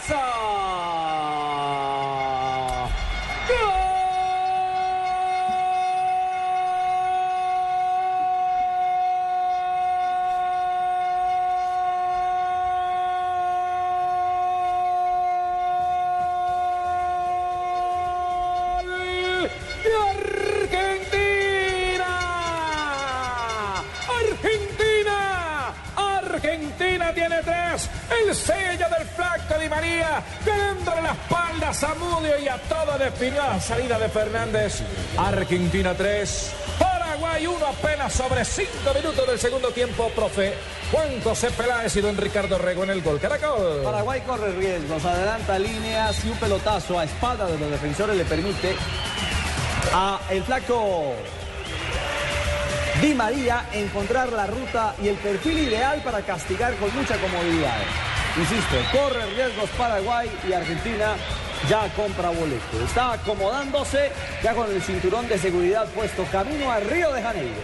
Argentina. Argentina tiene tres. El sello del flaco Di María. Ganándole la espalda Zamudio y a todo definió la salida de Fernández. Argentina 3. Paraguay 1 apenas sobre 5 minutos del segundo tiempo, profe. Juan José Peláez y don Ricardo Rego en el gol. Caracol. Paraguay corre riesgos, adelanta líneas y un pelotazo a espalda de los defensores le permite a el flaco Di María encontrar la ruta y el perfil ideal para castigar con mucha comodidad. Insisto, corre riesgos Paraguay y Argentina ya compra boleto. Está acomodándose ya con el cinturón de seguridad puesto camino a Río de Janeiro.